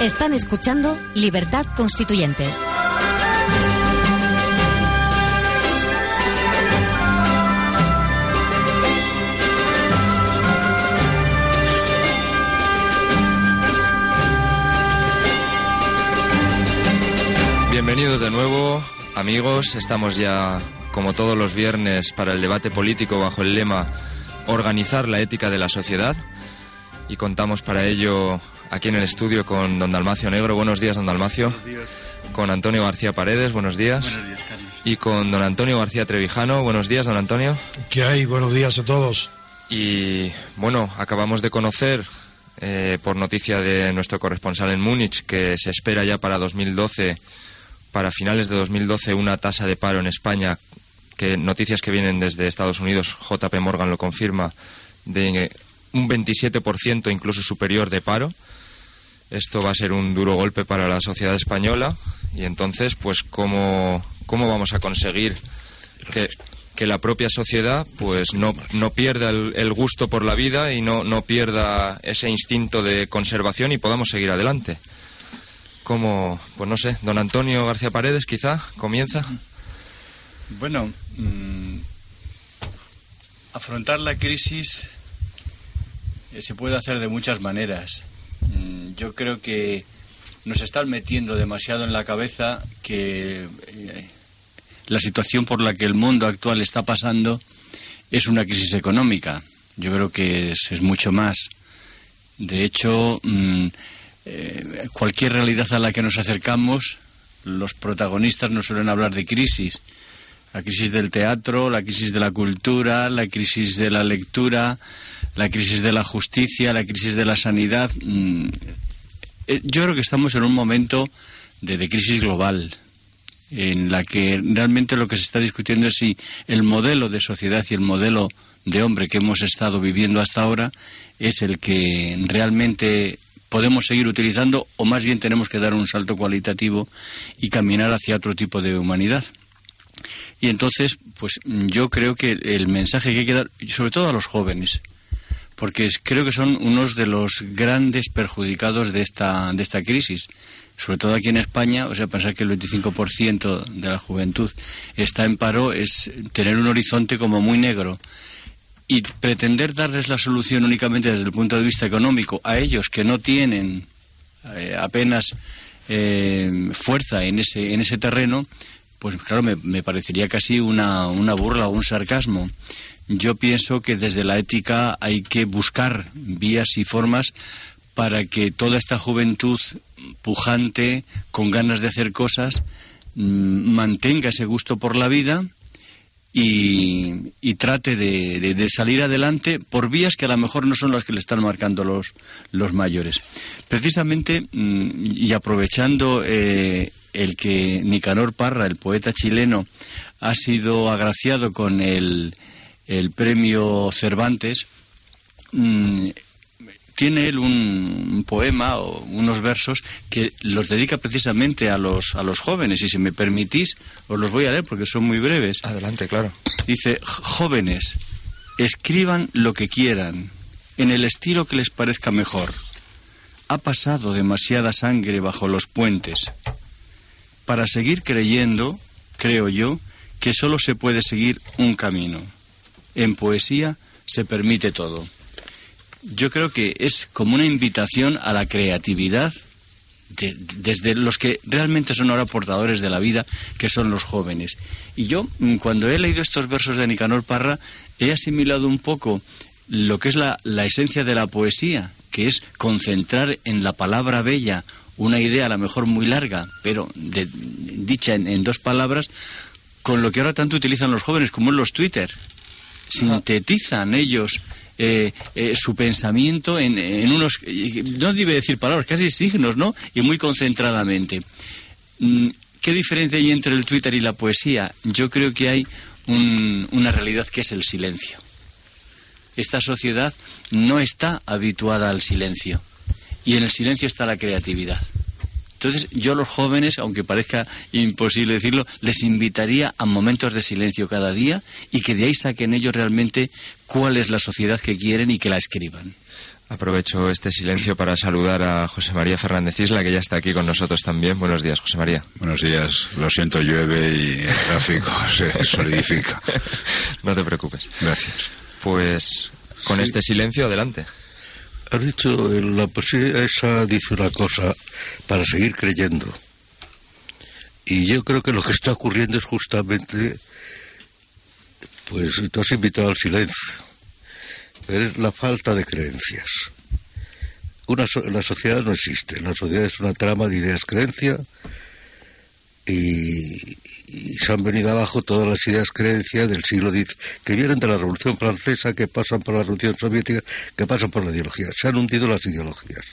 Están escuchando Libertad Constituyente. Bienvenidos de nuevo, amigos. Estamos ya, como todos los viernes, para el debate político bajo el lema Organizar la ética de la sociedad. Y contamos para ello aquí en el estudio con don Dalmacio Negro. Buenos días, don Dalmacio. Buenos días. Con Antonio García Paredes. Buenos días. Buenos días, Carlos. Y con don Antonio García Trevijano. Buenos días, don Antonio. ¿Qué hay? Buenos días a todos. Y bueno, acabamos de conocer eh, por noticia de nuestro corresponsal en Múnich que se espera ya para 2012, para finales de 2012, una tasa de paro en España, que noticias que vienen desde Estados Unidos, JP Morgan lo confirma, de un 27% incluso superior de paro. Esto va a ser un duro golpe para la sociedad española y entonces, pues, ¿cómo, cómo vamos a conseguir que, que la propia sociedad pues no, no pierda el, el gusto por la vida y no, no pierda ese instinto de conservación y podamos seguir adelante? Como, pues no sé, don Antonio García Paredes quizá comienza. Bueno, mmm, afrontar la crisis eh, se puede hacer de muchas maneras. Mm, yo creo que nos están metiendo demasiado en la cabeza que eh, la situación por la que el mundo actual está pasando es una crisis económica. Yo creo que es, mucho más. De hecho, mmm, eh, cualquier realidad a la que nos acercamos, los protagonistas nos suelen hablar de crisis. La crisis del teatro, la crisis de la cultura, la crisis de la lectura, la crisis de la justicia, la crisis de la sanidad. Mm, eh, yo creo que estamos en un momento de, de crisis global, en la que realmente lo que se está discutiendo es si el modelo de sociedad y el modelo de hombre que hemos estado viviendo hasta ahora es el que realmente podemos seguir utilizando o más bien tenemos que dar un salto cualitativo y caminar hacia otro tipo de humanidad. Y entonces, pues yo creo que el mensaje que hay que dar, sobre todo a los jóvenes, porque creo que son unos de los grandes perjudicados de esta, de esta crisis. Sobre todo aquí en España, o sea, pensar que el 25% de la juventud está en paro es tener un horizonte como muy negro. Y pretender darles la solución únicamente desde el punto de vista económico a ellos que no tienen eh, apenas eh, fuerza en ese, en ese terreno, pues claro, me, me parecería casi una, una burla o un sarcasmo. Yo pienso que desde la ética hay que buscar vías y formas para que toda esta juventud pujante, con ganas de hacer cosas, mmm, mantenga ese gusto por la vida y, trate de, salir adelante por vías que a lo mejor no son las que le están marcando los, los mayores. Precisamente, mmm, y aprovechando eh, el que Nicanor Parra, el poeta chileno, ha sido agraciado con el, el premio Cervantes, mmm, tiene él un, un, poema o unos versos que los dedica precisamente a los, a los jóvenes. Y si me permitís, os los voy a leer porque son muy breves. Adelante, claro. Dice, jóvenes, escriban lo que quieran, en el estilo que les parezca mejor. Ha pasado demasiada sangre bajo los puentes. Para seguir creyendo, creo yo, que solo se puede seguir un camino. En poesía se permite todo yo creo que es como una invitación a la creatividad de, desde los que realmente son ahora portadores de la vida, que son los jóvenes. Y yo, mm, cuando he leído estos versos de Nicanor Parra, he asimilado un poco lo que es la, esencia de la poesía, que es concentrar en la palabra bella una idea a lo mejor muy larga, pero de, dicha en dos palabras, con lo que ahora tanto utilizan los jóvenes, como en los Twitter. Sintetizan ellos eh, eh, su pensamiento en, unos, no debe decir palabras, casi signos, ¿no? Y muy concentradamente. Mm, ¿Qué diferencia hay entre el Twitter y la poesía? Yo creo que hay una realidad que es el silencio. Esta sociedad no está habituada al silencio y en el silencio está la creatividad. Entonces yo a los jóvenes, aunque parezca imposible decirlo, les invitaría a momentos de silencio cada día y que de ahí saquen ellos realmente cuál es la sociedad que quieren y que la escriban. Aprovecho este silencio para saludar a José María Fernández Isla, que ya está aquí con nosotros también. Buenos días, José María. Buenos días. Lo siento, llueve y el tráfico se solidifica. no te preocupes. Gracias. Pues con este silencio, adelante. Has dicho, la poesía esa dice una cosa para seguir creyendo. Y yo creo que lo que está ocurriendo es justamente, pues tú has invitado al silencio, pero es la falta de creencias. Una, la sociedad no existe, la sociedad es una trama de ideas, creencia, y, y se han venido abajo todas las ideas creencias del siglo X, que vienen de la Revolución Francesa, que pasan por la Revolución Soviética, que pasan por la ideología. Se han hundido las ideologías.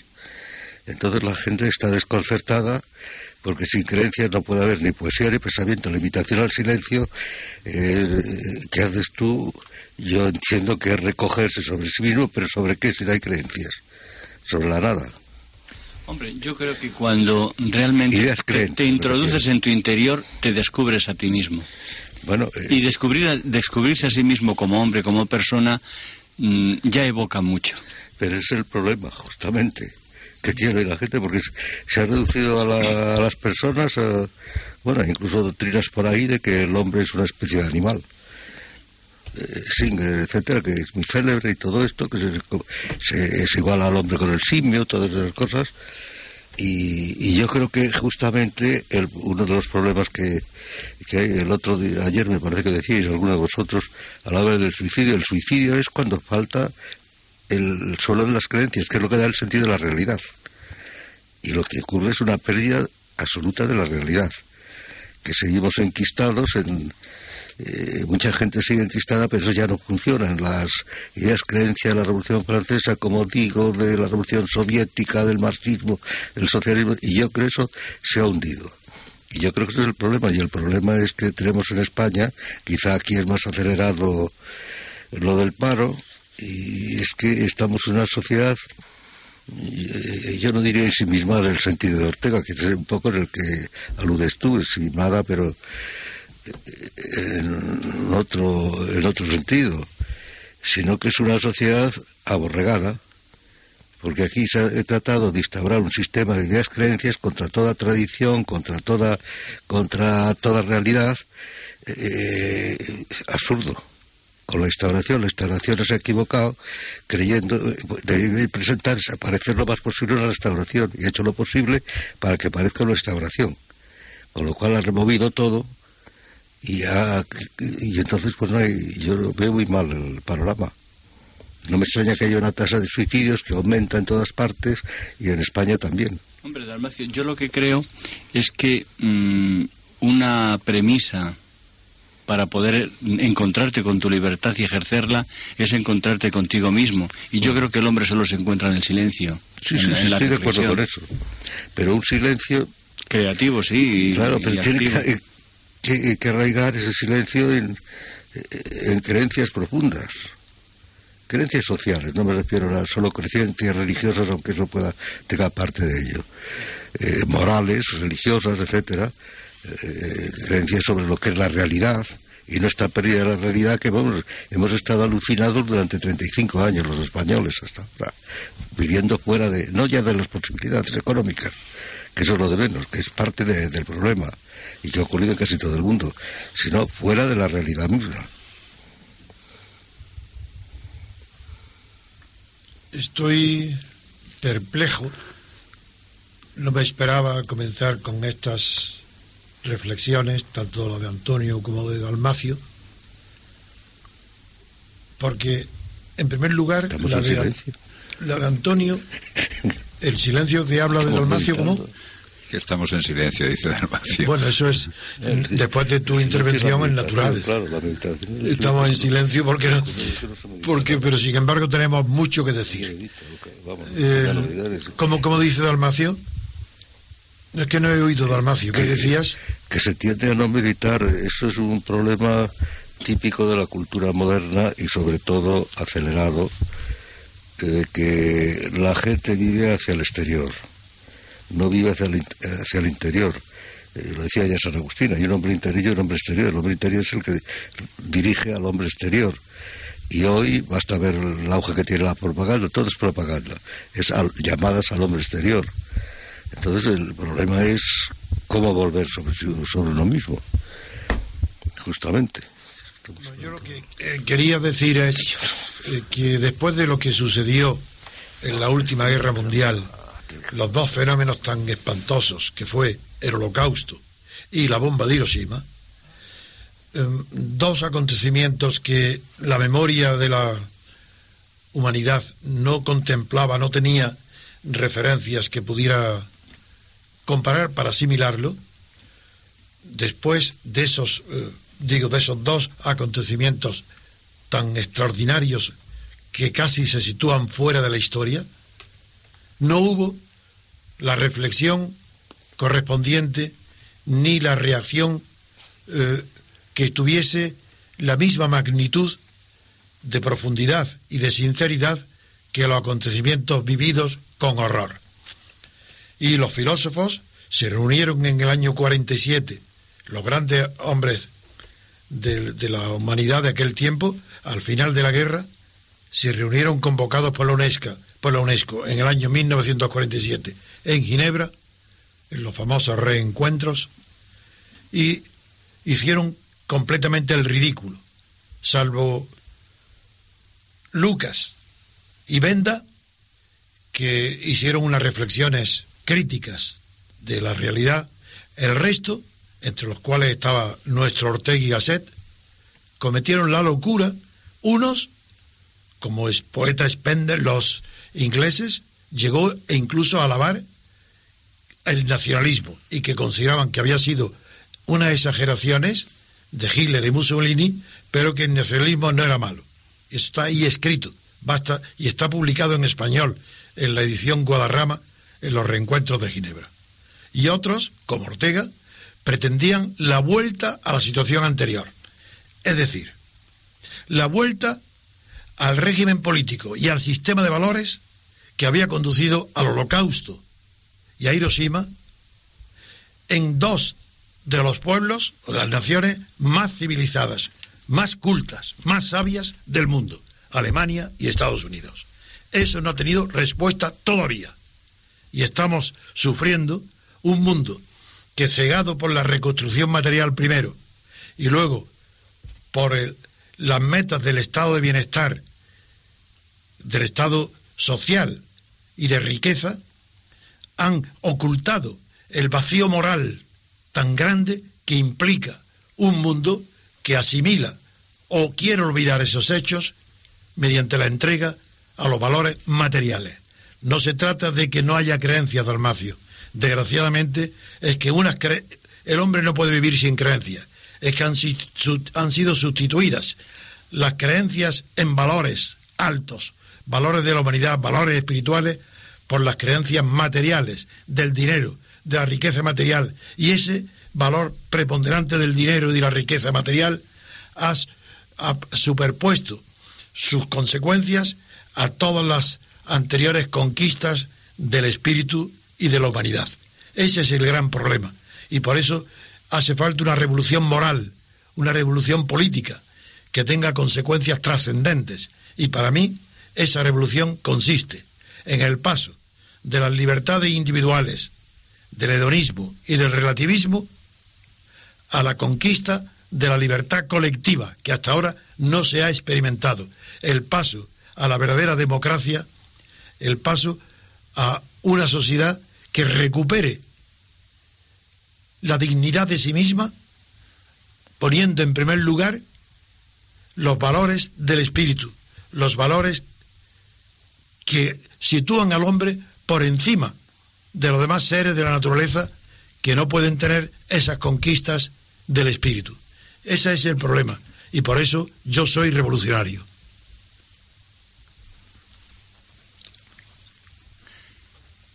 Entonces la gente está desconcertada porque sin creencias no puede haber ni poesía ni pensamiento. La invitación al silencio eh, que haces tú, yo entiendo que es recogerse sobre sí mismo, pero ¿sobre qué si no hay creencias? Sobre la nada. Hombre, yo creo que cuando realmente te, introduces en tu interior, te descubres a ti mismo. Bueno, eh, y descubrir, descubrirse a sí mismo como hombre, como persona, mm, ya evoca mucho. Pero es el problema, justamente, que tiene la gente, porque se ha reducido a, las personas, bueno, incluso doctrinas por ahí de que el hombre es una especie de animal. Eh, Singer, etcétera, que es muy célebre y todo esto, que se, es igual al hombre con el simio, todas esas cosas. Y, yo creo que justamente uno de los problemas que, que, el otro día, ayer me parece que decíais alguno de vosotros a la hora del suicidio, el suicidio es cuando falta el suelo de las creencias, que es lo que da el sentido de la realidad. Y lo que ocurre es una pérdida absoluta de la realidad, que seguimos enquistados en, eh, mucha gente sigue enquistada, pero eso ya no funciona. Las ideas, creencias de la Revolución Francesa, como digo, de la Revolución Soviética, del marxismo, del socialismo, y yo creo eso se ha hundido. Y yo creo que ese es el problema, y el problema es que tenemos en España, quizá aquí es más acelerado lo del paro, y es que estamos en una sociedad eh, yo no diría ensimismada en el sentido de Ortega, que es un poco en el que aludes tú, ensimismada, pero en otro, en otro sentido, sino que es una sociedad aborregada, porque aquí se ha tratado de instaurar un sistema de ideas creencias contra toda tradición, contra toda, contra toda realidad, eh, absurdo. Con la instauración, la instauración se ha equivocado, creyendo, debe presentarse, parecer lo más posible una restauración, y ha hecho lo posible para que parezca una restauración. Con lo cual ha removido todo y, y entonces pues no hay, yo veo muy mal el panorama. No me extraña que haya una tasa de suicidios que aumenta en todas partes y en España también. Hombre, Dalmacio, yo lo que creo es que mm, una premisa para poder encontrarte con tu libertad y ejercerla es encontrarte contigo mismo. Y yo creo que el hombre solo se encuentra en el silencio. Sí, sí, sí estoy de acuerdo con eso. Pero un silencio... Creativo, sí. Claro, pero tiene que, que, que arraigar ese silencio en, en creencias profundas creencias sociales, no me refiero a solo creencias religiosas, aunque eso pueda tener parte de ello, eh, morales, religiosas, etcétera, eh, creencias sobre lo que es la realidad y no está perdida la realidad que hemos estado alucinados durante 35 años los españoles hasta ahora, viviendo fuera de, no ya de las posibilidades económicas, que eso es lo de menos, que es parte del problema, y que ha ocurrido en casi todo el mundo, sino fuera de la realidad misma. Estoy perplejo. No me esperaba comenzar con estas reflexiones, tanto la de Antonio como de Dalmacio, porque, en primer lugar, la de, la de, Antonio, el silencio que habla de Dalmacio, como Que estamos en silencio, dice Dalmacio. Bueno, eso es, después de tu intervención, es natural. Estamos en silencio porque no, porque, pero sin embargo tenemos mucho que decir. Eh, ¿cómo, ¿Cómo dice Dalmacio? Es que no he oído Dalmacio. ¿Qué decías? Que se tiende a no meditar. Eso es un problema típico de la cultura moderna y sobre todo acelerado, eh, que la gente vive hacia el exterior no vive hacia el, hacia el interior. Eh, lo decía ya San Agustín, hay un hombre interior y un hombre exterior. El hombre interior es el que dirige al hombre exterior. Y hoy basta ver el auge que tiene la propaganda, todo es propaganda, es llamadas al hombre exterior. Entonces el problema es cómo volver sobre, sobre uno mismo, justamente. yo lo que eh, quería decir es eh, que después de lo que sucedió en la última guerra mundial, los dos fenómenos tan espantosos que fue el holocausto y la bomba de Hiroshima, em, dos acontecimientos que la memoria de la humanidad no contemplaba, no tenía referencias que pudiera comparar para asimilarlo, después de esos, eh, digo, de esos dos acontecimientos tan extraordinarios que casi se sitúan fuera de la historia, no hubo la reflexión correspondiente ni la reacción eh, que tuviese la misma magnitud de profundidad y de sinceridad que los acontecimientos vividos con horror. Y los filósofos se reunieron en el año 47, los grandes hombres de, de la humanidad de aquel tiempo, al final de la guerra, se reunieron convocados por la UNESCO, por la UNESCO en el año 1947 en Ginebra, en los famosos reencuentros, y hicieron completamente el ridículo, salvo Lucas y Benda, que hicieron unas reflexiones críticas de la realidad, el resto, entre los cuales estaba nuestro Ortega y Gasset, cometieron la locura, unos, como es poeta Spender, los ingleses, llegó e incluso a alabar el nacionalismo y que consideraban que había sido unas exageraciones de Hitler y Mussolini, pero que el nacionalismo no era malo. Está ahí escrito, basta, y está publicado en español en la edición Guadarrama en los reencuentros de Ginebra. Y otros, como Ortega, pretendían la vuelta a la situación anterior. Es decir, la vuelta al régimen político y al sistema de valores que había conducido al holocausto y a Hiroshima en dos de los pueblos o de las naciones más civilizadas, más cultas, más sabias del mundo, Alemania y Estados Unidos. Eso no ha tenido respuesta todavía. Y estamos sufriendo un mundo que cegado por la reconstrucción material primero y luego por las metas del estado de bienestar, del estado social y de riqueza, han ocultado el vacío moral tan grande que implica un mundo que asimila o quiere olvidar esos hechos mediante la entrega a los valores materiales. No se trata de que no haya creencias, Dalmacio. Desgraciadamente es que unas el hombre no puede vivir sin creencias. Es que han sido sustituidas las creencias en valores altos, valores de la humanidad, valores espirituales, por las creencias materiales del dinero, de la riqueza material, y ese valor preponderante del dinero y de la riqueza material has superpuesto sus consecuencias a todas las anteriores conquistas del espíritu y de la humanidad. Ese es el gran problema. Y por eso hace falta una revolución moral, una revolución política, que tenga consecuencias trascendentes. Y para mí, esa revolución consiste en el paso de las libertades individuales, del hedonismo y del relativismo a la conquista de la libertad colectiva, que hasta ahora no se ha experimentado. El paso a la verdadera democracia, el paso a una sociedad que recupere la dignidad de sí misma, poniendo en primer lugar los valores del espíritu, los valores que sitúan al hombre por encima de los demás seres de la naturaleza que no pueden tener esas conquistas del espíritu. Ese es el problema. Y por eso yo soy revolucionario.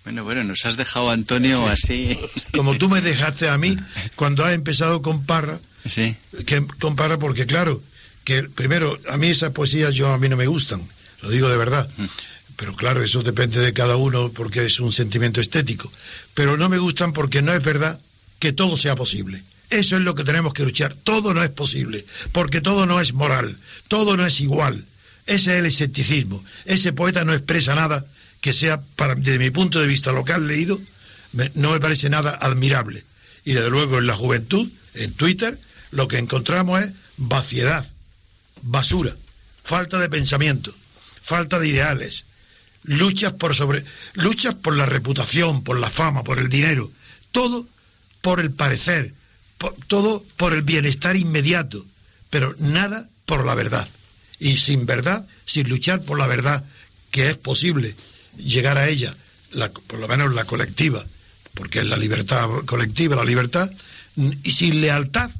Bueno, bueno, nos has dejado, Antonio, así. Como tú me dejaste a mí cuando has empezado con Parra. Sí. Que, con Parra, porque claro, que primero, a mí esas poesías yo a mí no me gustan, lo digo de verdad. Pero claro, eso depende de cada uno porque es un sentimiento estético. Pero no me gustan porque no es verdad que todo sea posible. Eso es lo que tenemos que luchar. Todo no es posible, porque todo no es moral, todo no es igual. Ese es el escepticismo. Ese poeta no expresa nada que sea, para, desde mi punto de vista local leído, no me parece nada admirable. Y desde luego en la juventud, en Twitter, lo que encontramos es vaciedad, basura, falta de pensamiento, falta de ideales, luchas por sobre luchas por la reputación, por la fama, por el dinero, todo por el parecer, todo por el bienestar inmediato, pero nada por la verdad. Y sin verdad, sin luchar por la verdad, que es posible llegar a ella, por lo menos la colectiva, porque es la libertad colectiva, la libertad, y sin lealtad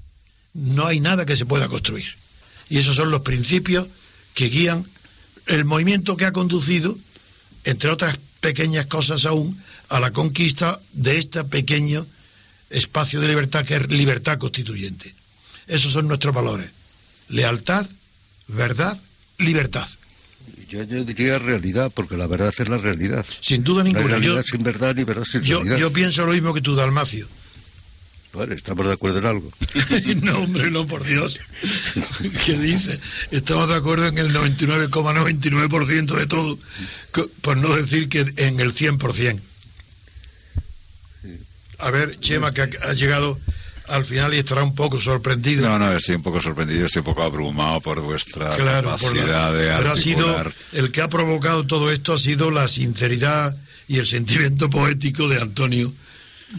no hay nada que se pueda construir. Y esos son los principios que guían el movimiento que ha conducido, entre otras pequeñas cosas aún, a la conquista de este pequeño espacio de libertad que es libertad constituyente. Esos son nuestros valores. Lealtad, verdad, libertad. Yo, diría realidad, porque la verdad es la realidad. Sin duda ninguna. realidad sin verdad ni verdad sin yo, Yo pienso lo mismo que tú, Dalmacio. Estamos de acuerdo en algo. no, hombre, no, por Dios. ¿Qué dice? Estamos de acuerdo en el 99,99% de todo, por no decir que en el 100%. A ver, Chema, que ha llegado al final y estará un poco sorprendido. No, no, estoy un poco sorprendido, estoy un poco abrumado por vuestra capacidad de articular. Pero ha sido, el que ha provocado todo esto ha sido la sinceridad y el sentimiento poético de Antonio,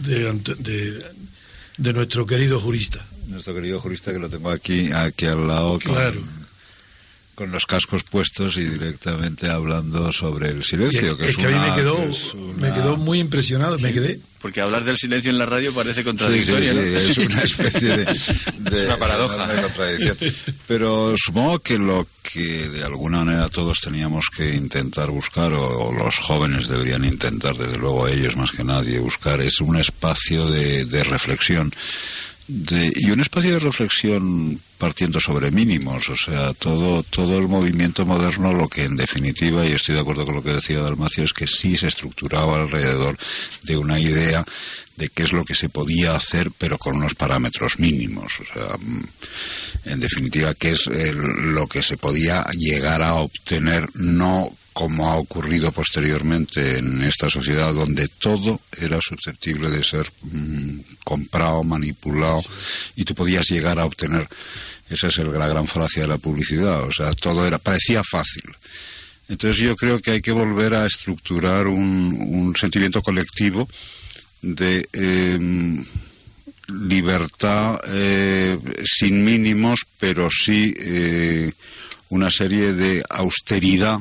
de, de, nuestro querido jurista. Nuestro querido jurista que lo tengo aquí, aquí al lado. Claro con los cascos puestos y directamente hablando sobre el silencio. que, es, que a mí me quedó, me quedó muy impresionado, me quedé. Porque hablar del silencio en la radio parece contradictorio, Es una especie de, de una paradoja. De contradicción. Pero supongo que lo que de alguna manera todos teníamos que intentar buscar, o, los jóvenes deberían intentar, desde luego ellos más que nadie, buscar, es un espacio de, de reflexión y un espacio de reflexión partiendo sobre mínimos, o sea, todo, todo el movimiento moderno lo que en definitiva, y estoy de acuerdo con lo que decía Dalmacio, es que sí se estructuraba alrededor de una idea de qué es lo que se podía hacer, pero con unos parámetros mínimos, o sea, mm, en definitiva, qué es lo que se podía llegar a obtener, no como ha ocurrido posteriormente en esta sociedad donde todo era susceptible de ser mm, comprado, manipulado y tú podías llegar a obtener. Esa es la gran falacia de la publicidad, o sea, todo era parecía fácil. Entonces yo creo que hay que volver a estructurar un, sentimiento colectivo de em, libertad eh, sin mínimos, pero sí eh, una serie de austeridad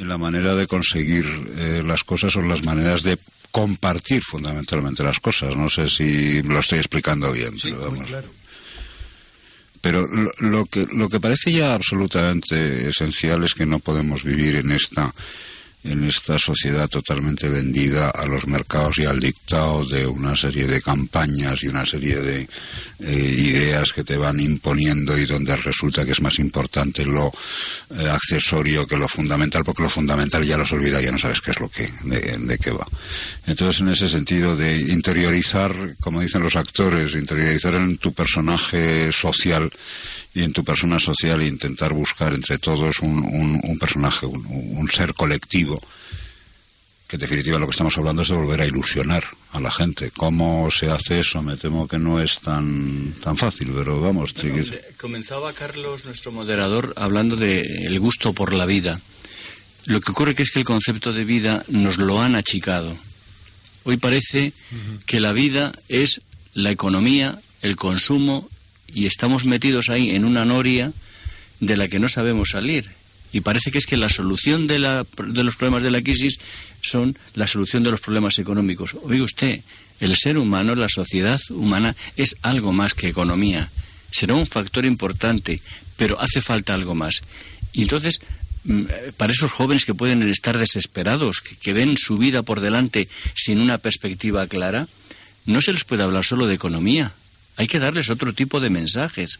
en la manera de conseguir eh, las cosas o las maneras de compartir fundamentalmente las cosas. No sé si lo estoy explicando bien. pero, pero lo, lo, que, lo que parece ya absolutamente esencial es que no podemos vivir en esta en esta sociedad totalmente vendida a los mercados y al dictado de una serie de campañas y una serie de eh, ideas que te van imponiendo y donde resulta que es más importante lo eh, accesorio que lo fundamental, porque lo fundamental ya los olvida, ya no sabes qué es lo que, de, de qué va. Entonces, en ese sentido de interiorizar, como dicen los actores, interiorizar en tu personaje social y en tu persona social e intentar buscar entre todos un, un, personaje, un, ser colectivo, que en definitiva lo que estamos hablando es de volver a ilusionar a la gente. ¿Cómo se hace eso? Me temo que no es tan, tan fácil, pero vamos. comenzaba Carlos, nuestro moderador, hablando del el gusto por la vida. Lo que ocurre que es que el concepto de vida nos lo han achicado. Hoy parece que la vida es la economía, el consumo y estamos metidos ahí en una noria de la que no sabemos salir. Y parece que es que la solución de, la, de los problemas de la crisis son la solución de los problemas económicos. Oiga usted, el ser humano, la sociedad humana, es algo más que economía. Será un factor importante, pero hace falta algo más. Y entonces, mm, para esos jóvenes que pueden estar desesperados, que, que ven su vida por delante sin una perspectiva clara, no se les puede hablar solo de economía. Hay que darles otro tipo de mensajes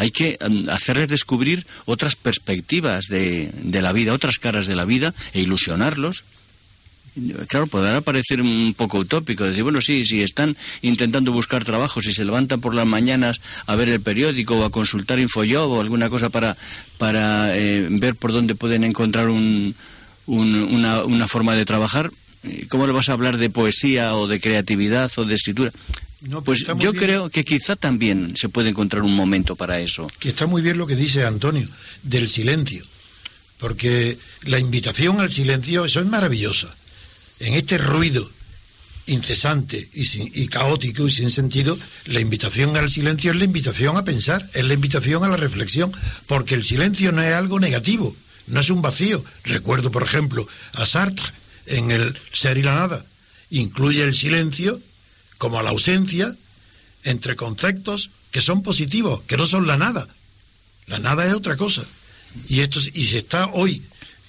hay que mm, hacerles descubrir otras perspectivas de, la vida, otras caras de la vida e ilusionarlos. Claro, podrá parecer un poco utópico, decir, bueno, sí, si están intentando buscar trabajo, si se levantan por las mañanas a ver el periódico o a consultar Infojob o alguna cosa para, para eh, ver por dónde pueden encontrar un, un, una, una forma de trabajar, eh, ¿cómo le vas a hablar de poesía o de creatividad o de escritura? No, pues yo bien. creo que quizá también se puede encontrar un momento para eso. Que está muy bien lo que dice Antonio, del silencio. Porque la invitación al silencio, eso es maravillosa. En este ruido incesante y, sin, y, caótico y sin sentido, la invitación al silencio es la invitación a pensar, es la invitación a la reflexión, porque el silencio no es algo negativo, no es un vacío. Recuerdo, por ejemplo, a Sartre en el Ser y la Nada. Incluye el silencio como a la ausencia entre conceptos que son positivos, que no son la nada. La nada es otra cosa. Y, esto, y se está hoy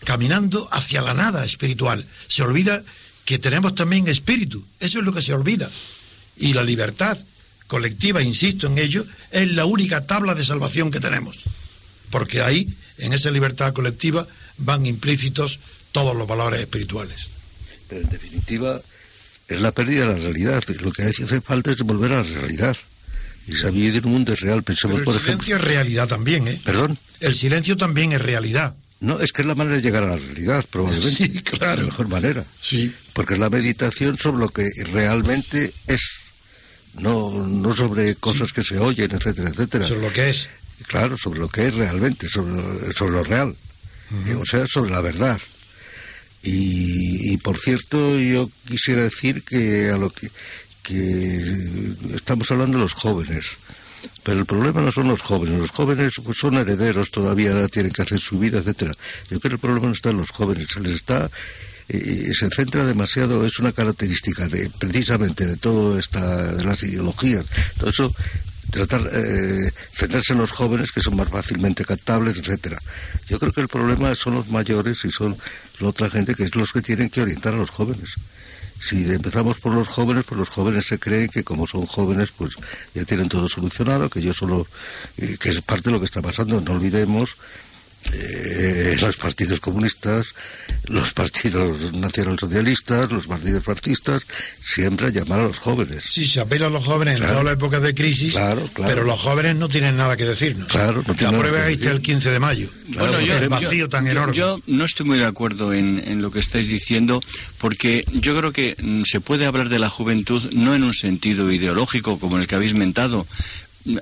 caminando hacia la nada espiritual. Se olvida que tenemos también espíritu. Eso es lo que se olvida. Y la libertad colectiva, insisto en ello, es la única tabla de salvación que tenemos. Porque ahí, en esa libertad colectiva, van implícitos todos los valores espirituales. Pero en definitiva, es la pérdida de la realidad. Lo que hace falta es volver a la realidad. Y saber en un mundo real. Pensemos, Pero el por silencio ejemplo, es realidad también, ¿eh? ¿Perdón? El silencio también es realidad. No, es que es la manera de llegar a la realidad, probablemente. Sí, claro. La mejor manera. Sí. Porque es la meditación sobre lo que realmente es. No, no sobre cosas sí. que se oyen, etcétera, etcétera. Sobre lo que es. Claro, sobre lo que es realmente, sobre, sobre lo real. Uh -huh. O sea, sobre la verdad. Y, y, por cierto, yo quisiera decir que a lo que, estamos hablando de los jóvenes. Pero el problema no son los jóvenes, los jóvenes son herederos, todavía tienen que hacer su vida, etcétera. Yo creo que el problema no está en los jóvenes, se les está eh, se centra demasiado, es una característica de, precisamente de todo esta, de las ideologías. Todo eso tratar eh, centrarse en los jóvenes que son más fácilmente captables, etcétera. Yo creo que el problema son los mayores y son la otra gente que es los que tienen que orientar a los jóvenes. Si empezamos por los jóvenes, pues los jóvenes se creen que como son jóvenes, pues ya tienen todo solucionado, que yo solo, eh, que es parte de lo que está pasando. No olvidemos eh, los partidos comunistas, los partidos nacionalsocialistas, los partidos fascistas, siempre a llamar a los jóvenes. Sí, se apela a los jóvenes claro. en todas las épocas de crisis, claro, claro. pero los jóvenes no tienen nada que decirnos. Claro, no La prueba ahí está el 15 de mayo. Bueno, yo, el vacío yo, tan enorme. Yo no estoy muy de acuerdo en, en, lo que estáis diciendo, porque yo creo que mm, se puede hablar de la juventud no en un sentido ideológico como el que habéis mentado,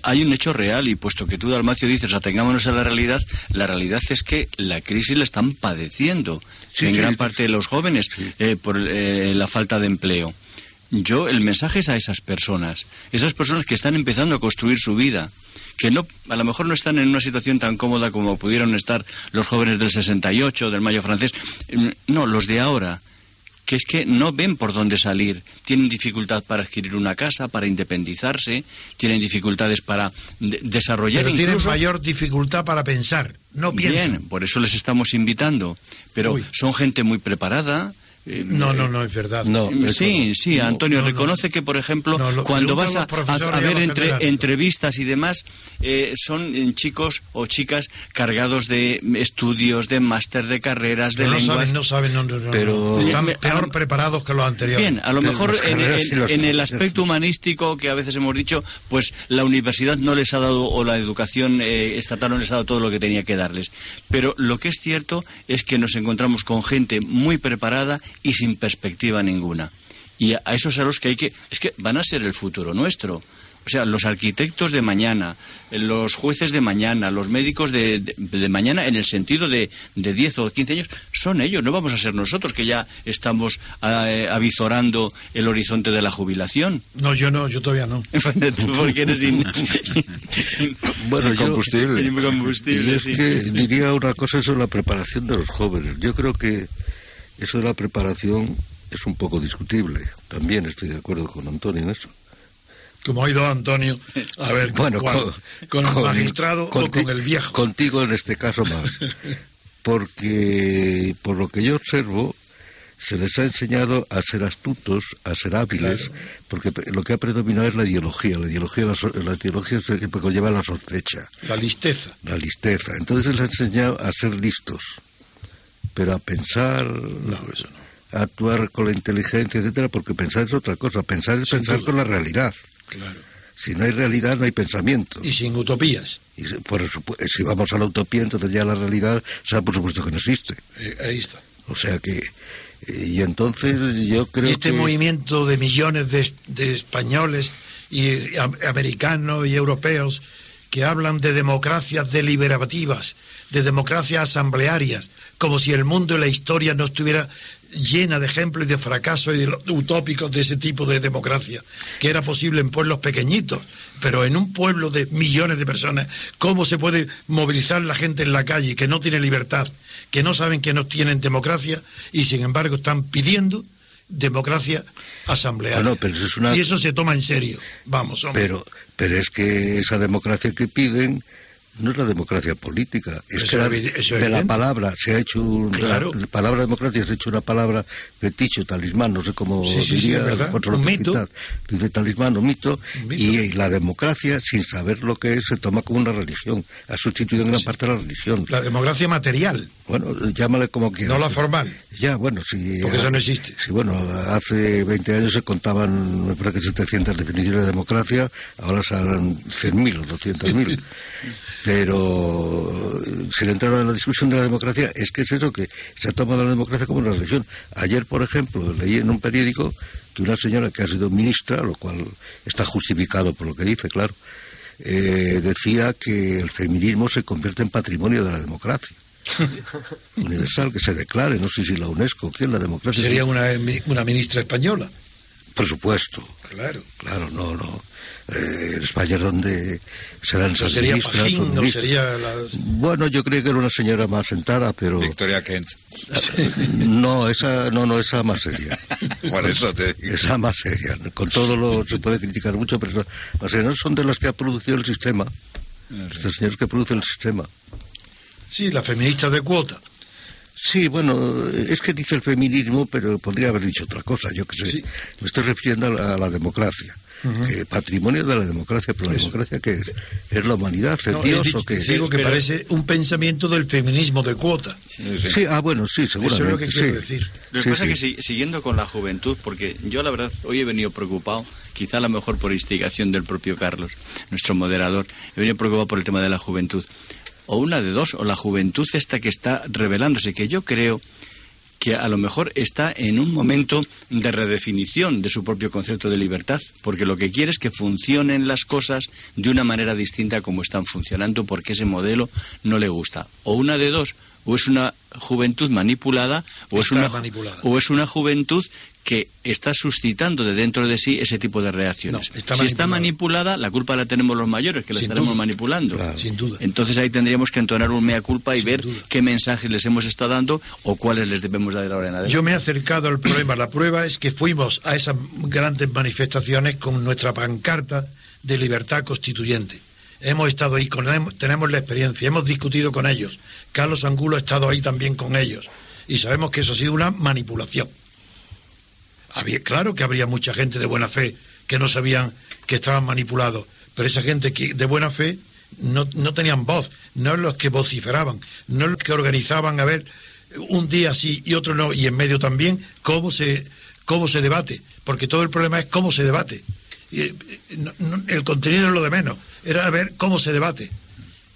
hay un hecho real y puesto que tú, Dalmacio, dices atengámonos a la realidad, la realidad es que la crisis la están padeciendo sí, en sí, gran parte de los jóvenes eh, por eh, la falta de empleo. Yo, el mensaje es a esas personas, esas personas que están empezando a construir su vida, que no, a lo mejor no están en una situación tan cómoda como pudieron estar los jóvenes del 68, del Mayo francés, no, los de ahora, que es que no ven por dónde salir, tienen dificultad para adquirir una casa, para independizarse, tienen dificultades para de desarrollar pero incluso... tienen mayor dificultad para pensar, no piensan. Bien, por eso les estamos invitando, pero Uy. son gente muy preparada, no, no, no es verdad. No, sí, sí, Antonio, no, reconoce no. que, por ejemplo, lo, cuando vas a, a, a ver entre, entrevistas y demás, eh, son eh, chicos o chicas cargados de estudios, de máster, de carreras, de lenguas. Saben, no saben, no, no, pero están peor preparados que los anteriores. Bien, a lo mejor en, en, en, el aspecto humanístico que a veces hemos dicho, pues la universidad no les ha dado, o la educación eh, estatal no les ha dado todo lo que tenía que darles. Pero lo que es cierto es que nos encontramos con gente muy preparada y sin perspectiva ninguna. Y a esos a los que hay que... Es que van a ser el futuro nuestro. O sea, los arquitectos de mañana, los jueces de mañana, los médicos de, de, mañana, en el sentido de, de 10 o 15 años, son ellos. No vamos a ser nosotros que ya estamos eh, avizorando el horizonte de la jubilación. No, yo no, yo todavía no. porque eres bueno, combustible. combustible es que diría una cosa sobre la preparación de los jóvenes. Yo creo que eso de la preparación es un poco discutible. También estoy de acuerdo con Antonio en eso como ha ido Antonio, a ver, bueno, con, el magistrado o con el viejo. Contigo en este caso más. Porque, por lo que yo observo, se les ha enseñado a ser astutos, a ser hábiles, porque lo que ha predominado es la ideología. La ideología, la, ideología es que lleva la sospecha. La listeza. La listeza. Entonces se les ha enseñado a ser listos, pero a pensar. No, eso no. A actuar con la inteligencia, etcétera, porque pensar es otra cosa. Pensar es pensar con la realidad. Claro. Si no hay realidad, no hay pensamiento. Y sin utopías. Y por si vamos a la utopía, entonces ya la realidad, o sea, por supuesto que no existe. Eh, ahí está. O sea que. Eh, y entonces yo creo y este movimiento de millones de, de españoles y americanos y europeos que hablan de democracias deliberativas, de democracias asamblearias, como si el mundo y la historia no estuviera llena de ejemplos y de fracasos y de utópicos de ese tipo de democracia, que era posible en pueblos pequeñitos, pero en un pueblo de millones de personas, ¿cómo se puede movilizar la gente en la calle que no tiene libertad, que no saben que no tienen democracia y sin embargo están pidiendo democracia asamblearia? Y eso se toma en serio, vamos. Pero, pero es que esa democracia que piden no es la democracia política, es que de la palabra se ha hecho, un, la, palabra democracia se ha hecho una palabra fetiche, talismán, no sé cómo diría, un mito. dice talismán o mito, Y, la democracia, sin saber lo que es, se toma como una religión, ha sustituido en gran parte la religión. La democracia material. Bueno, llámale como quieras. No la formal. Ya, bueno, si... Porque eso no existe. Sí, bueno, hace 20 años se contaban, me parece que 700 definiciones de democracia, ahora serán 100.000 o 200.000. Pero sin entrar en la discusión de la democracia, es que es eso, que se ha tomado la democracia como una religión. Ayer, por ejemplo, leí en un periódico que una señora que ha sido ministra, lo cual está justificado por lo que dice, claro, eh, decía que el feminismo se convierte en patrimonio de la democracia. universal que se declare, no sé si la UNESCO, ¿quién la democracia? Sería una, una ministra española. Por supuesto. Claro. Claro, no, no. Eh, en España es donde se dan esas sería no sería Bueno, yo creo que era una señora más sentada, pero... Victoria Kent. No, esa, no, no, esa más seria. Por eso te Esa más seria. Con todo lo se puede criticar mucho, pero más no son de las que ha producido el sistema. Estos señores que producen el sistema. Sí, la feminista de cuota. Sí, bueno, es que dice el feminismo, pero podría haber dicho otra cosa, yo qué sé. Me estoy refiriendo a la democracia que patrimonio de la democracia, pero la democracia que es, es la humanidad, es Dios o qué Digo que parece un pensamiento del feminismo de cuota. Sí, ah, bueno, sí, seguramente. Eso es lo que quiero decir. Lo que pasa es que siguiendo con la juventud, porque yo la verdad hoy he venido preocupado, quizá a lo mejor por instigación del propio Carlos, nuestro moderador, he venido preocupado por el tema de la juventud. O una de dos, o la juventud esta que está revelándose, que yo creo que a lo mejor está en un momento de redefinición de su propio concepto de libertad, porque lo que quiere es que funcionen las cosas de una manera distinta a como están funcionando, porque ese modelo no le gusta. O una de dos, o es una juventud manipulada, o, es una, o es una juventud que está suscitando de dentro de sí ese tipo de reacciones. si está manipulada, la culpa la tenemos los mayores, que la estaremos manipulando. sin duda. Entonces ahí tendríamos que entonar un mea culpa y ver qué mensajes les hemos estado dando o cuáles les debemos dar ahora en adelante. Yo me he acercado al problema. La prueba es que fuimos a esas grandes manifestaciones con nuestra pancarta de libertad constituyente. Hemos estado ahí, con, tenemos la experiencia, hemos discutido con ellos. Carlos Angulo ha estado ahí también con ellos. Y sabemos que eso ha sido una manipulación claro que habría mucha gente de buena fe que no sabían que estaban manipulados, pero esa gente que, de buena fe no, no tenían voz, no los que vociferaban, no los que organizaban a ver un día sí y otro no, y en medio también, cómo se, cómo se debate, porque todo el problema es cómo se debate. Y, el contenido es lo de menos, era ver cómo se debate,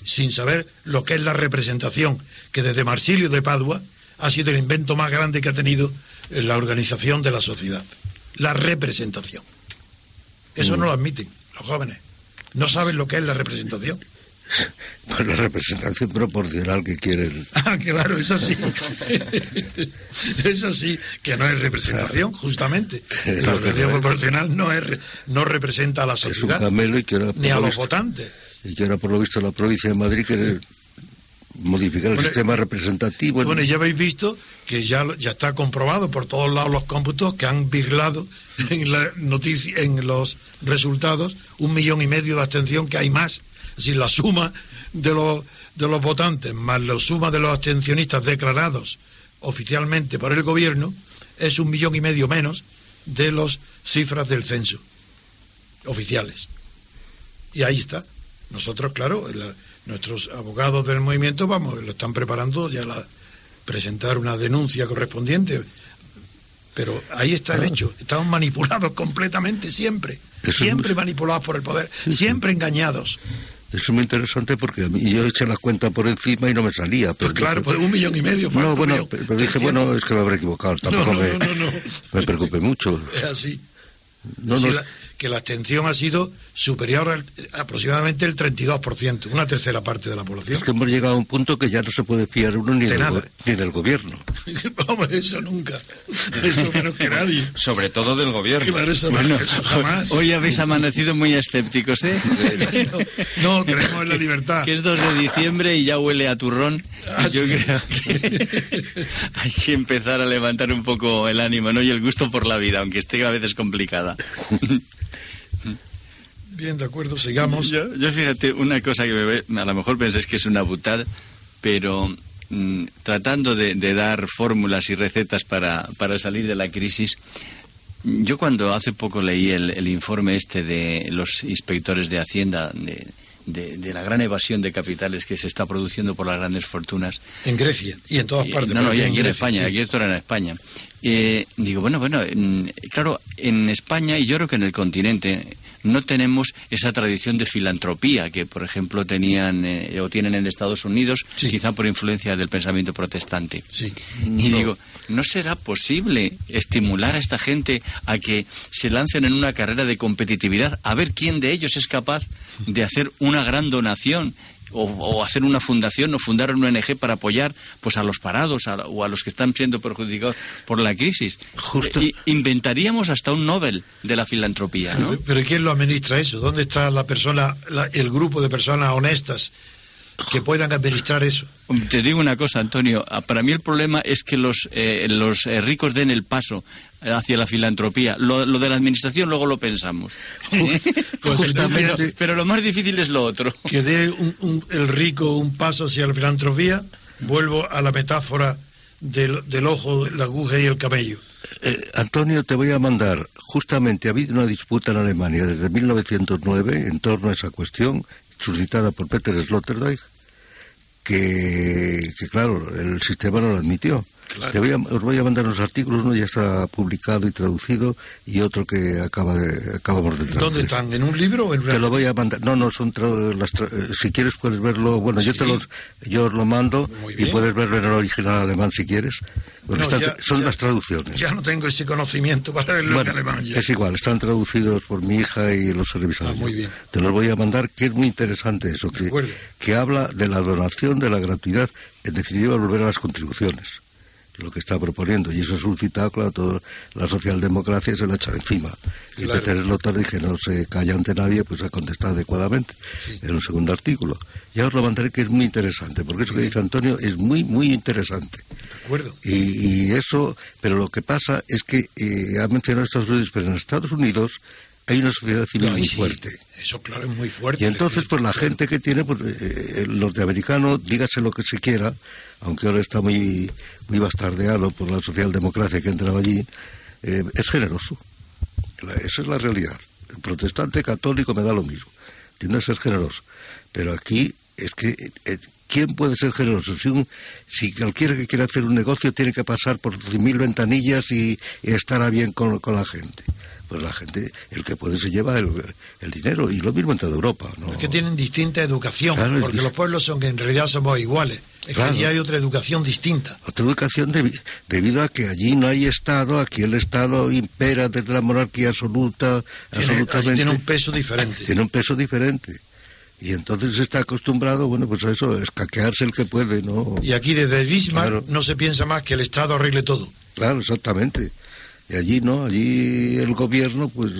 sin saber lo que es la representación, que desde Marsilio de Padua ha sido el invento más grande que ha tenido la organización de la sociedad, la representación. Eso no lo admiten. los jóvenes. No saben lo que es la representación. Pues la representación proporcional que quieren. Ah, claro, eso sí. eso sí, que no es representación, justamente. La representación proporcional no es no representa a la sociedad. Es un camelo y que ni a los votantes. Y que ahora, por lo visto, la provincia de Madrid quiere modificar el sistema representativo. Bueno, ya habéis visto que ya, ya está comprobado por todos lados los cómputos que han virlado en, la noticia, en los resultados un millón y medio de abstención que hay más decir, la suma de los, de los votantes más la suma de los abstencionistas declarados oficialmente por el gobierno es un millón y medio menos de las cifras del censo oficiales. Y ahí está. Nosotros, claro, nuestros abogados del movimiento, vamos, lo están preparando ya la presentar una denuncia correspondiente. Pero ahí está el hecho. Estamos manipulados completamente siempre. Siempre manipulados por el poder. Siempre engañados. Eso es muy interesante porque a mí, yo eché la cuenta por encima y no me salía. Pero pues claro, pues un millón y medio. No, bueno, pero dije, bueno, es que me habré equivocado. Tampoco no, no, me, me preocupé mucho. Es así. No, no, que la abstención ha sido superior al, aproximadamente el 32%, una tercera parte de la población. Es que hemos llegado a un punto que ya no se puede fiar uno ni, de del, ni del gobierno. Vamos, eso nunca. Eso menos que nadie. Sobre todo del gobierno. bueno, jamás. Hoy habéis amanecido muy escépticos, ¿eh? no, creemos en la libertad. Que es 2 de diciembre y ya huele a turrón. Ah, Yo creo que hay que empezar a levantar un poco el ánimo, ¿no? Y el gusto por la vida, aunque esté a veces complicada. Bien, de acuerdo, sigamos. Yo, fíjate, una cosa que a lo mejor pensáis que es una butada, pero mm, tratando de, dar fórmulas y recetas para, para, salir de la crisis, yo cuando hace poco leí el, informe este de los inspectores de Hacienda, de, la gran evasión de capitales que se está produciendo por las grandes fortunas. En Grecia y en todas partes. No, no, y aquí en, España, aquí esto era en España. Eh, digo, bueno, bueno, claro, en España y yo creo que en el continente no tenemos esa tradición de filantropía que, por ejemplo, tenían eh, o tienen en Estados Unidos, quizá por influencia del pensamiento protestante. Y digo, ¿no será posible estimular a esta gente a que se lancen en una carrera de competitividad, a ver quién de ellos es capaz de hacer una gran donación o, hacer una fundación o fundar una ONG para apoyar pues a los parados o a los que están siendo perjudicados por la crisis. Justo. inventaríamos hasta un Nobel de la filantropía, ¿no? Pero ¿quién lo administra eso? ¿Dónde está la persona, el grupo de personas honestas que puedan administrar eso. Te digo una cosa, Antonio. Ah, para mí el problema es que los, eh, los eh, ricos den el paso hacia la filantropía. Lo, de la administración luego lo pensamos. Pues pero, lo más difícil es lo otro. Que dé el rico un paso hacia la filantropía, vuelvo a la metáfora del, del ojo, la aguja y el cabello. Eh, Antonio, te voy a mandar. Justamente ha habido una disputa en Alemania desde 1909 en torno a esa cuestión suscitada por Peter Sloterdijk, que, que claro, el sistema no lo admitió. Te voy a, os voy a mandar unos artículos, uno ya está publicado y traducido y otro que acaba de, acabamos de traducir. ¿Dónde están? ¿En un libro o en Te lo voy a mandar. No, no, son las eh, si quieres puedes verlo. Bueno, yo te los, yo os lo mando y puedes verlo en el original alemán si quieres. son las traducciones. Ya no tengo ese conocimiento para verlo en alemán. Es igual, están traducidos por mi hija y los revisores. Ah, muy bien. Te los voy a mandar, que es muy interesante eso, que, que habla de la donación, de la gratuidad, en definitiva volver a las contribuciones lo que está proponiendo. Y eso ha suscitado, claro, toda la socialdemocracia se la echa encima. Y Peter Lothar dije, no se calla ante nadie, pues ha contestado adecuadamente en un segundo artículo. Ya os lo mandaré que es muy interesante, porque eso que dice Antonio es muy, muy interesante. De acuerdo. Y, eso, pero lo que pasa es que eh, ha mencionado Estados Unidos, pero en Estados Unidos hay una sociedad civil muy fuerte. Eso, claro, es muy fuerte. Y entonces, pues la gente que tiene, pues, eh, el norteamericano, dígase lo que se quiera, aunque ahora está muy, muy bastardeado por la socialdemocracia que entraba allí, eh, es generoso. esa es la realidad. El protestante católico me da lo mismo. Tiende a ser generoso. Pero aquí es que eh, ¿quién puede ser generoso? Si, un, si cualquiera que quiera hacer un negocio tiene que pasar por mil ventanillas y, y estar bien con, con, la gente. Pues la gente, el que puede se lleva el, el dinero, y lo mismo en toda Europa. ¿no? Es que tienen distinta educación, Claro, porque los pueblos son que en realidad somos iguales. Es Claro. que allí hay otra educación distinta. Otra educación debi- debido a que allí no hay Estado, aquí el Estado impera desde la monarquía absoluta, Tiene, absolutamente. tiene un peso diferente. tiene un peso diferente. Y entonces está acostumbrado, bueno, pues a eso, escaquearse el que puede, ¿no? Y aquí desde Bismarck Claro. no se piensa más que el Estado arregle todo. Claro, exactamente. Y allí no, allí el gobierno pues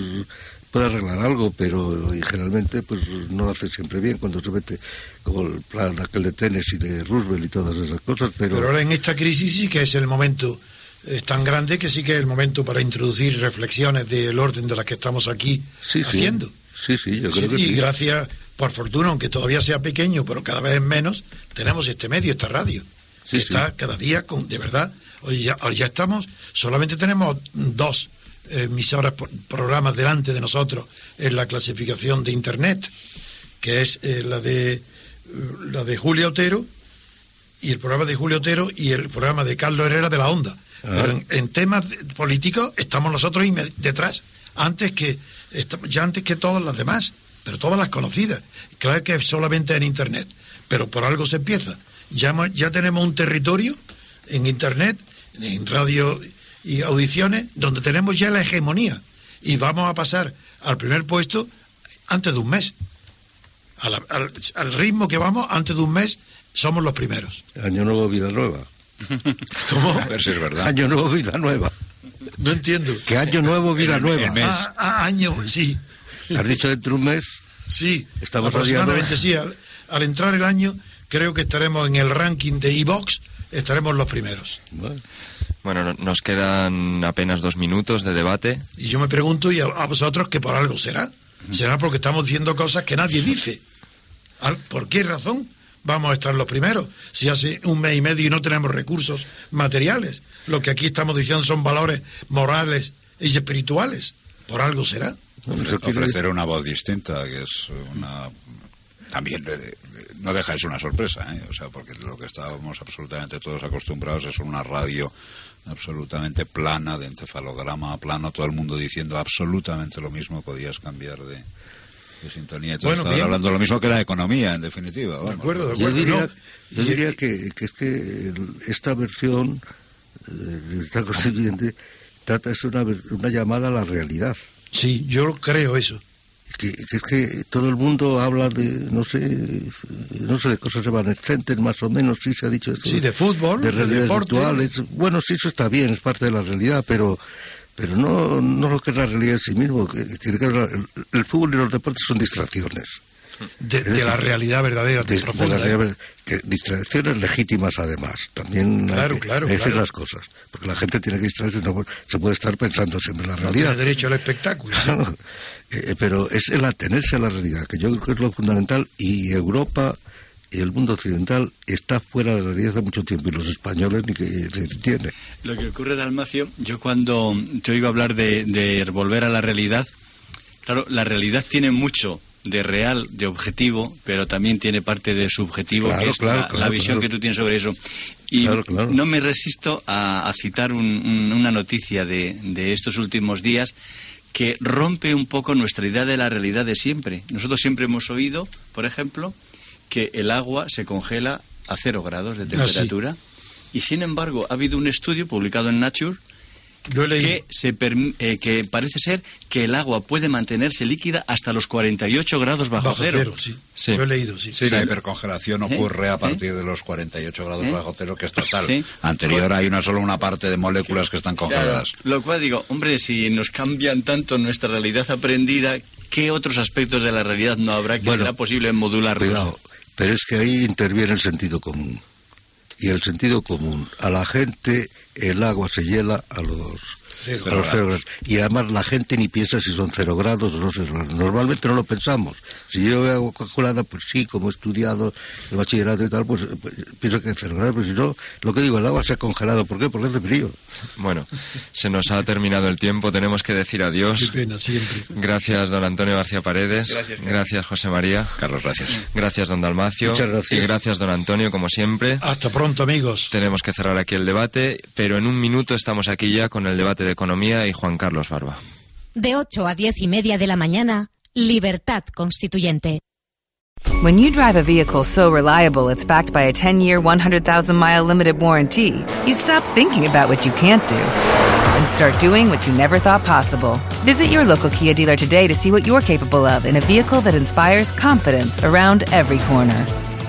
puede arreglar algo, pero y generalmente pues no lo hace siempre bien cuando se mete como el plan aquel de Tennessee de Roosevelt y todas esas cosas, pero, Pero ahora en esta crisis sí que es el momento eh, tan grande que sí que es el momento para introducir reflexiones del orden de las que estamos aquí sí, haciendo. Sí, sí, yo creo Sí, que y sí. gracias, por fortuna, aunque todavía sea pequeño, pero cada vez menos, tenemos este medio, esta radio, que está cada día con, de verdad, ya, estamos, solamente tenemos dos emisoras, programas delante de nosotros en la clasificación de Internet, que es eh, la de la de Julio Otero y el programa de Julio Otero y el programa de Carlos Herrera de la Onda. Ah. Pero en, en temas políticos estamos nosotros detrás, antes que ya antes que todas las demás, pero todas las conocidas. Claro que solamente en Internet, pero por algo se empieza. Ya, ya tenemos un territorio en Internet, en radio y audiciones, donde tenemos ya la hegemonía y vamos a pasar al primer puesto antes de un mes. A la- al, al ritmo que vamos, antes de un mes, somos los primeros. Año nuevo, vida nueva. ¿Cómo? A ver si es verdad. Año nuevo, vida nueva. No entiendo. Que año nuevo, vida nueva. Ah, ah, año, sí. Has dicho dentro de un mes. Sí, Estamos aproximadamente sí. Al, al entrar el año, creo que estaremos en el ranking de Evox, estaremos los primeros. Bueno, Bueno, no- nos quedan apenas dos minutos de debate. Y yo me pregunto, y a, vosotros, que por algo será. Será porque estamos diciendo cosas que nadie dice. ¿Por qué razón vamos a estar los primeros? Si hace un mes y medio y no tenemos recursos materiales. Lo que aquí estamos diciendo son valores morales y espirituales. Por algo será. Ofrecer una voz distinta, que es una. También eh, no deja de ser una sorpresa, ¿eh? o sea, porque lo que estábamos absolutamente todos acostumbrados es una radio absolutamente plana, de encefalograma plano, todo el mundo diciendo absolutamente lo mismo, podías cambiar de, de sintonía. Bueno, bien. hablando lo mismo que la economía, en definitiva. De acuerdo, de Yo acuerdo. diría, no. yo diría que, que es que el- esta versión eh, de libertad constituyente trata es una, ver- una llamada a la realidad. Sí, yo creo eso. Que, que es que todo el mundo habla de, no sé, no sé, de cosas evanescentes más o menos, sí se ha dicho esto. Sí, de fútbol, de de realidades deporte. virtuales. Bueno, sí, eso está bien, es parte de la realidad, pero pero no, no lo que es la realidad en sí mismo. Que, el, el fútbol y los deportes son distracciones. De, la realidad verdadera, De, de profunda. la realidad, que distracciones legítimas además. También Claro, hay que claro, decir claro. las cosas. Porque la gente tiene que distraerse, no se puede estar pensando siempre en la No tiene realidad. derecho al espectáculo. sí. Claro, eh, pero es el atenerse a la realidad, que yo creo que es lo fundamental, y Europa y el mundo occidental está fuera de la realidad hace mucho tiempo, y los españoles ni que se tiene. Lo que ocurre, Dalmacio, yo cuando te oigo hablar de, de volver a la realidad, claro, la realidad tiene mucho de real, de objetivo, pero también tiene parte de subjetivo, Claro, que es claro, la, claro, la visión claro. que tú tienes sobre eso. Y Claro, claro. no me resisto a, a citar un- un- una noticia de, de estos últimos días que rompe un poco nuestra idea de la realidad de siempre. Nosotros siempre hemos oído, por ejemplo, que el agua se congela a cero grados de sí. temperatura. Y sin embargo, ha habido un estudio publicado en Nature Yo leído. que, se eh, que parece ser que el agua puede mantenerse líquida hasta los 48 grados bajo, bajo cero. cero, sí. Sí. Yo he leído, sí. Sí, la hipercongelación ¿Eh? ocurre a ¿Eh? partir de los 48 grados ¿Eh? bajo cero, que es total. Sí. Anterior hay una solo una parte de moléculas que están congeladas. Claro, lo cual digo, hombre, si nos cambian tanto nuestra realidad aprendida, ¿qué otros aspectos de la realidad no habrá que Bueno, será posible modularlos? Cuidado, pero es que ahí interviene el sentido común. Y el sentido común, a la gente el agua se hiela a los Cero a los grados. cero grados. Y además la gente ni piensa si son cero grados o no cero grados. Normalmente no lo pensamos. Si yo veo agua calculada, pues sí, como he estudiado el bachillerato y tal, pues, pues, pienso que es cero grados. Pero si no, lo que digo, el agua se ha congelado. ¿Por qué? Porque hace frío. Bueno, se nos ha terminado el tiempo, tenemos que decir Qué adiós. pena, siempre. Gracias, don Antonio García Paredes. Gracias. Gracias, José María. Carlos, gracias. Gracias, don Dalmacio. Muchas gracias. Y gracias, don Antonio, como siempre. Hasta pronto, amigos. Tenemos que cerrar aquí el debate, pero en un minuto estamos aquí ya con el debate de economía y Juan Carlos Barba. De 8 a 10 y media de la mañana, Libertad Constituyente. When you drive a vehicle so reliable it's backed by a 10 year, 100,000 mile limited warranty, you stop thinking about what you can't do and start doing what you never thought possible. Visit your local Kia dealer today to see what you're capable of in a vehicle that inspires confidence around every corner.